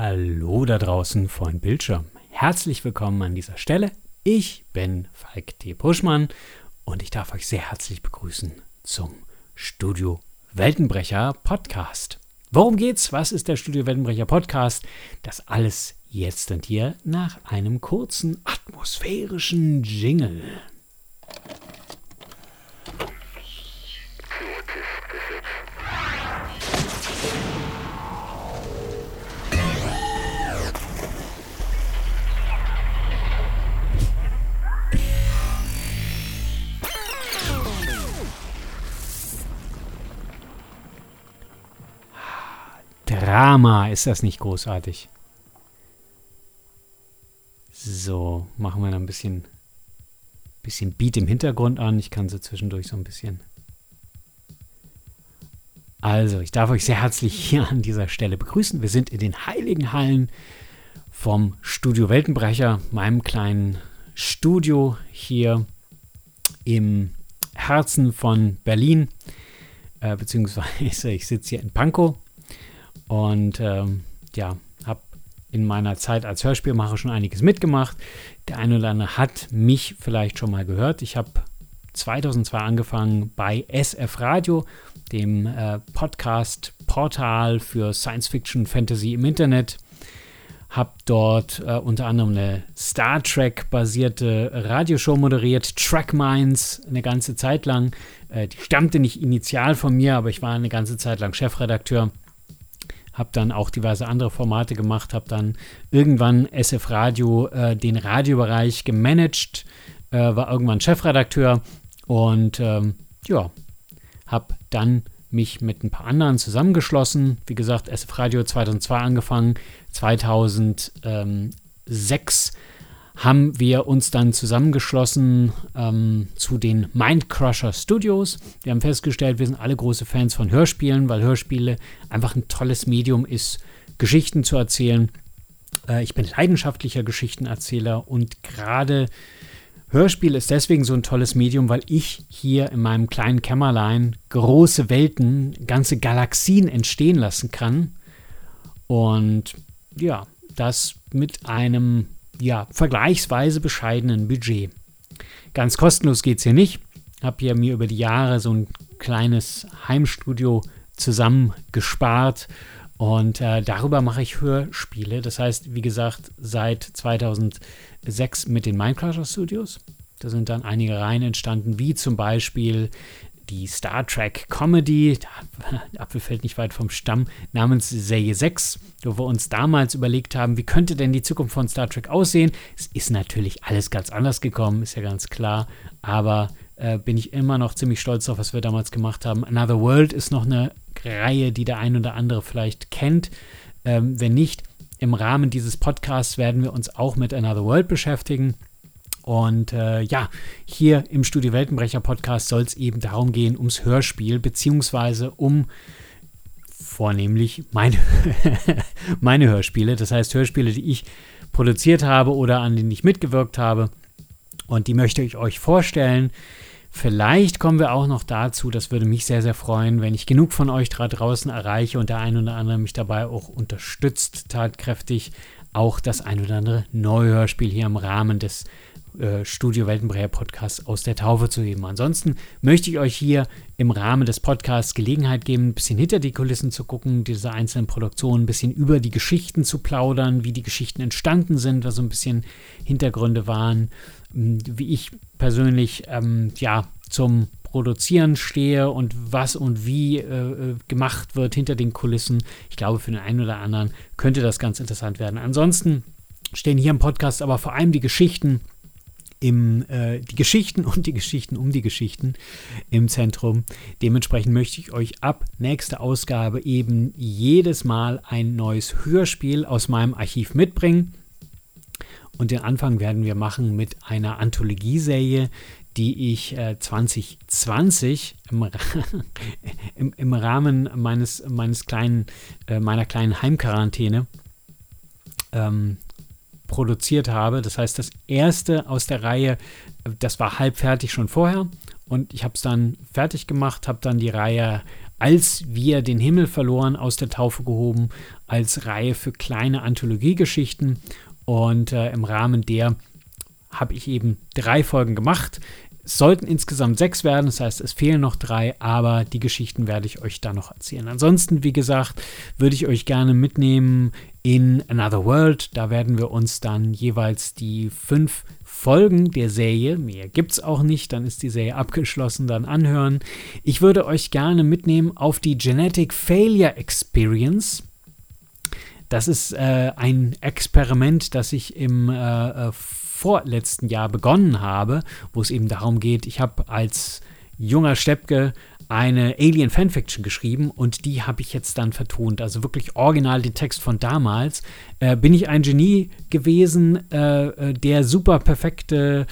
Hallo da draußen vor dem Bildschirm. Herzlich willkommen an dieser Stelle. Ich bin Falk T. Puschmann und ich darf euch sehr herzlich begrüßen zum Studio Weltenbrecher Podcast. Worum geht's? Was ist der Studio Weltenbrecher Podcast? Das alles jetzt und hier nach einem kurzen atmosphärischen Jingle. Drama, ist das nicht großartig? So, machen wir da ein bisschen, bisschen Beat im Hintergrund an. Ich kann so zwischendurch so ein bisschen. Also, ich darf euch sehr herzlich hier an dieser Stelle begrüßen. Wir sind in den heiligen Hallen vom Studio Weltenbrecher, meinem kleinen Studio hier im Herzen von Berlin, äh, beziehungsweise ich sitze hier in Pankow und ähm, ja, habe in meiner Zeit als Hörspielmacher schon einiges mitgemacht. Der eine oder andere hat mich vielleicht schon mal gehört. Ich habe 2002 angefangen bei SF Radio, dem äh, Podcast-Portal für Science Fiction, Fantasy im Internet. Habe dort äh, unter anderem eine Star Trek-basierte Radioshow moderiert, Track Minds, eine ganze Zeit lang. Äh, die stammte nicht initial von mir, aber ich war eine ganze Zeit lang Chefredakteur habe dann auch diverse andere Formate gemacht, habe dann irgendwann SF Radio äh, den Radiobereich gemanagt, äh, war irgendwann Chefredakteur und ähm, ja, habe dann mich mit ein paar anderen zusammengeschlossen. Wie gesagt, SF Radio 2002 angefangen, 2006 haben wir uns dann zusammengeschlossen ähm, zu den Mindcrusher Studios. Wir haben festgestellt, wir sind alle große Fans von Hörspielen, weil Hörspiele einfach ein tolles Medium ist, Geschichten zu erzählen. Äh, ich bin leidenschaftlicher Geschichtenerzähler und gerade Hörspiel ist deswegen so ein tolles Medium, weil ich hier in meinem kleinen Kämmerlein große Welten, ganze Galaxien entstehen lassen kann. Und ja, das mit einem ja, vergleichsweise bescheidenen Budget. Ganz kostenlos geht es hier nicht. Habe hier mir über die Jahre so ein kleines Heimstudio zusammengespart und äh, darüber mache ich Hörspiele. Das heißt, wie gesagt, seit 2006 mit den Minecraft Studios. Da sind dann einige Reihen entstanden, wie zum Beispiel die Star Trek Comedy, Apfel fällt nicht weit vom Stamm, namens Serie 6, wo wir uns damals überlegt haben, wie könnte denn die Zukunft von Star Trek aussehen. Es ist natürlich alles ganz anders gekommen, ist ja ganz klar, aber äh, bin ich immer noch ziemlich stolz auf, was wir damals gemacht haben. Another World ist noch eine Reihe, die der ein oder andere vielleicht kennt. Ähm, wenn nicht, im Rahmen dieses Podcasts werden wir uns auch mit Another World beschäftigen. Und äh, ja, hier im Studio Weltenbrecher Podcast soll es eben darum gehen, ums Hörspiel, beziehungsweise um vornehmlich meine, meine Hörspiele. Das heißt, Hörspiele, die ich produziert habe oder an denen ich mitgewirkt habe. Und die möchte ich euch vorstellen. Vielleicht kommen wir auch noch dazu, das würde mich sehr, sehr freuen, wenn ich genug von euch da draußen erreiche und der ein oder andere mich dabei auch unterstützt, tatkräftig, auch das ein oder andere neue Hörspiel hier im Rahmen des äh, Studio Weltenbrecher Podcast aus der Taufe zu heben. Ansonsten möchte ich euch hier im Rahmen des Podcasts Gelegenheit geben, ein bisschen hinter die Kulissen zu gucken, diese einzelnen Produktionen, ein bisschen über die Geschichten zu plaudern, wie die Geschichten entstanden sind, was so ein bisschen Hintergründe waren, hm, wie ich persönlich ähm, ja zum Produzieren stehe und was und wie äh, äh, gemacht wird hinter den Kulissen. Ich glaube, für den einen oder anderen könnte das ganz interessant werden. Ansonsten stehen hier im Podcast aber vor allem die Geschichten im, äh, die Geschichten und die Geschichten um die Geschichten im Zentrum. Dementsprechend möchte ich euch ab nächster Ausgabe eben jedes Mal ein neues Hörspiel aus meinem Archiv mitbringen. Und den Anfang werden wir machen mit einer Anthologieserie, die ich äh, 2020 im, im, im, Rahmen meines, meines kleinen, äh, meiner kleinen Heimquarantäne ähm, produziert habe. Das heißt, das erste aus der Reihe, das war halb fertig schon vorher. Und ich habe es dann fertig gemacht, habe dann die Reihe als wir den Himmel verloren aus der Taufe gehoben als Reihe für kleine Anthologiegeschichten. Und äh, im Rahmen der habe ich eben drei Folgen gemacht. Es sollten insgesamt sechs werden, das heißt, es fehlen noch drei, aber die Geschichten werde ich euch dann noch erzählen. Ansonsten, wie gesagt, würde ich euch gerne mitnehmen in Another World. Da werden wir uns dann jeweils die fünf Folgen der Serie, mehr gibt es auch nicht, dann ist die Serie abgeschlossen, dann anhören. Ich würde euch gerne mitnehmen auf die Genetic Failure Experience. Das ist äh, ein Experiment, das ich im äh, äh vorletzten Jahr begonnen habe, wo es eben darum geht, ich habe als junger Steppke eine Alien Fanfiction geschrieben und die habe ich jetzt dann vertont. Also wirklich original den Text von damals. Äh, bin ich ein Genie gewesen, äh, äh der super perfekte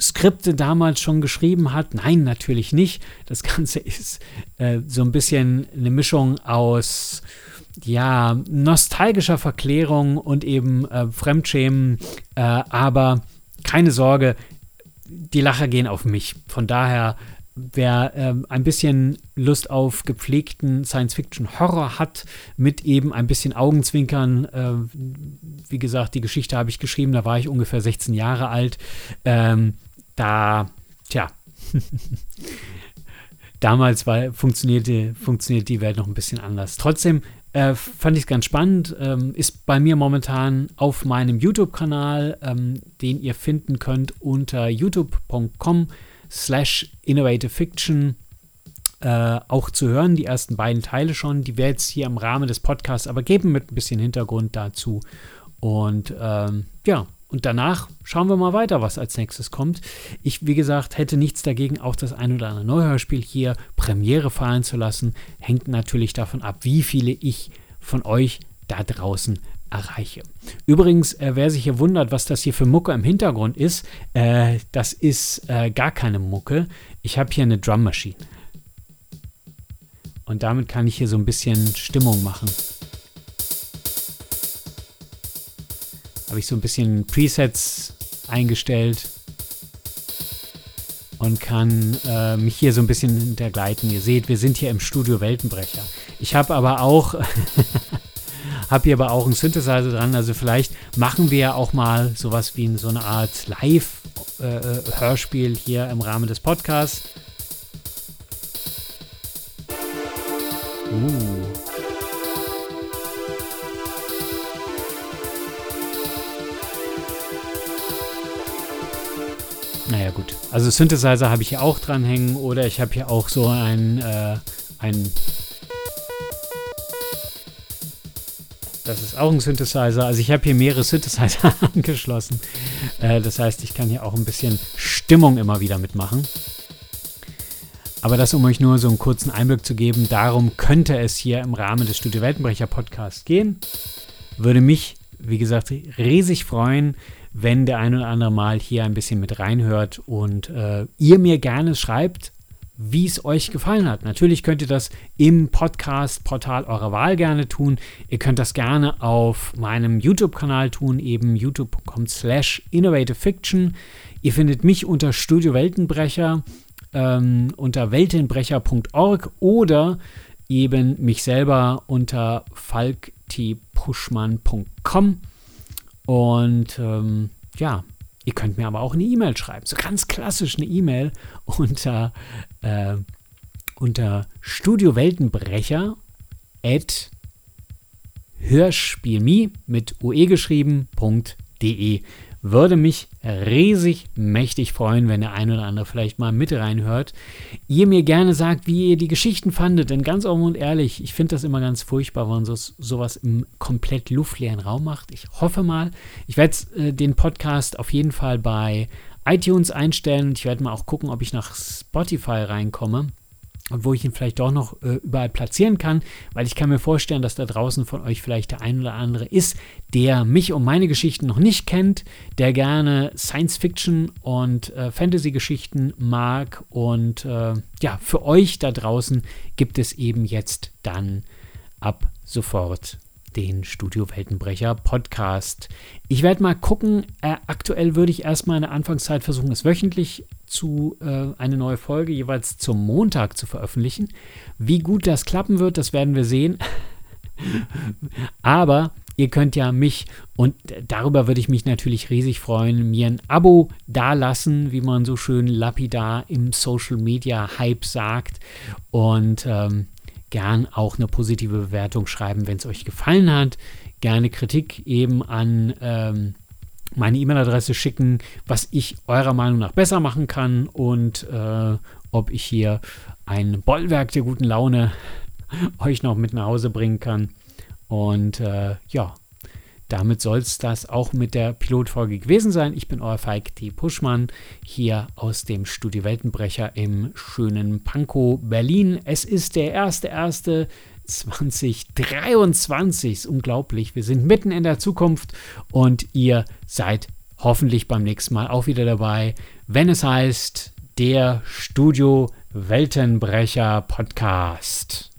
Skripte damals schon geschrieben hat? Nein, natürlich nicht. Das Ganze ist äh, so ein bisschen eine Mischung aus ja, nostalgischer Verklärung und eben äh, Fremdschämen. Äh, aber keine Sorge, die Lacher gehen auf mich. Von daher, wer äh, ein bisschen Lust auf gepflegten Science-Fiction-Horror hat, mit eben ein bisschen Augenzwinkern, äh, wie gesagt, die Geschichte habe ich geschrieben, da war ich ungefähr 16 Jahre alt. Ähm, da, tja. damals war, funktionierte, funktioniert die Welt noch ein bisschen anders. Trotzdem äh, fand ich es ganz spannend. Ähm, ist bei mir momentan auf meinem YouTube-Kanal, ähm, den ihr finden könnt unter youtube.com slash innovative fiction äh, auch zu hören. Die ersten beiden Teile schon. Die werde jetzt hier im Rahmen des Podcasts aber geben mit ein bisschen Hintergrund dazu. Und ähm, ja, und danach schauen wir mal weiter, was als nächstes kommt. Ich, wie gesagt, hätte nichts dagegen, auch das ein oder andere Neuhörspiel hier Premiere fallen zu lassen. Hängt natürlich davon ab, wie viele ich von euch da draußen erreiche. Übrigens, äh, wer sich hier wundert, was das hier für Mucke im Hintergrund ist, äh, das ist äh, gar keine Mucke. Ich habe hier eine Drum Machine. Und damit kann ich hier so ein bisschen Stimmung machen. Habe ich so ein bisschen Presets eingestellt und kann äh, mich hier so ein bisschen hintergleiten. Ihr seht, wir sind hier im Studio Weltenbrecher. Ich habe aber auch habe hier aber auch einen Synthesizer dran. Also vielleicht machen wir auch mal sowas wie so eine Art Live-Hörspiel äh, hier im Rahmen des Podcasts. Uh. Naja, gut. Also Synthesizer habe ich hier auch dranhängen oder ich habe hier auch so ein, äh, ein. Das ist auch ein Synthesizer. Also ich habe hier mehrere Synthesizer angeschlossen. Äh, das heißt, ich kann hier auch ein bisschen Stimmung immer wieder mitmachen. Aber das, um euch nur so einen kurzen Einblick zu geben, darum könnte es hier im Rahmen des Studio Weltenbrecher Podcasts gehen. Würde mich, wie gesagt, riesig freuen, wenn der ein oder andere mal hier ein bisschen mit reinhört und äh, ihr mir gerne schreibt, wie es euch gefallen hat. Natürlich könnt ihr das im Podcast-Portal eurer Wahl gerne tun. Ihr könnt das gerne auf meinem YouTube-Kanal tun, eben youtube.com slash innovativefiction. Ihr findet mich unter Studio Weltenbrecher, ähm, unter weltenbrecher.org oder eben mich selber unter falktpuschmann.com. Und ähm, ja, ihr könnt mir aber auch eine E-Mail schreiben. So ganz klassisch eine E-Mail unter, äh, unter studioweltenbrecher at hörspielmi mit ue geschrieben.de. Würde mich riesig mächtig freuen, wenn der ein oder andere vielleicht mal mit reinhört. Ihr mir gerne sagt, wie ihr die Geschichten fandet, denn ganz offen und ehrlich, ich finde das immer ganz furchtbar, wenn man so, sowas im komplett luftleeren Raum macht. Ich hoffe mal, ich werde äh, den Podcast auf jeden Fall bei iTunes einstellen und ich werde mal auch gucken, ob ich nach Spotify reinkomme wo ich ihn vielleicht doch noch äh, überall platzieren kann, weil ich kann mir vorstellen, dass da draußen von euch vielleicht der ein oder andere ist, der mich und meine Geschichten noch nicht kennt, der gerne Science-Fiction und äh, Fantasy-Geschichten mag und äh, ja, für euch da draußen gibt es eben jetzt dann ab sofort den Studio Weltenbrecher Podcast. Ich werde mal gucken. Äh, aktuell würde ich erstmal in der Anfangszeit versuchen, es wöchentlich zu äh, eine neue Folge jeweils zum Montag zu veröffentlichen. Wie gut das klappen wird, das werden wir sehen. Aber ihr könnt ja mich, und darüber würde ich mich natürlich riesig freuen, mir ein Abo dalassen, wie man so schön lapidar im Social Media Hype sagt. Und ähm, gern auch eine positive Bewertung schreiben, wenn es euch gefallen hat. Gerne Kritik eben an ähm, meine E-Mail-Adresse schicken, was ich eurer Meinung nach besser machen kann und äh, ob ich hier ein Bollwerk der guten Laune euch noch mit nach Hause bringen kann. Und äh, ja, damit soll es das auch mit der Pilotfolge gewesen sein. Ich bin euer Feig T. Puschmann hier aus dem Studio Weltenbrecher im schönen Pankow, Berlin. Es ist der 1.1.2023. Ist unglaublich. Wir sind mitten in der Zukunft und ihr seid hoffentlich beim nächsten Mal auch wieder dabei, wenn es heißt der Studio Weltenbrecher Podcast.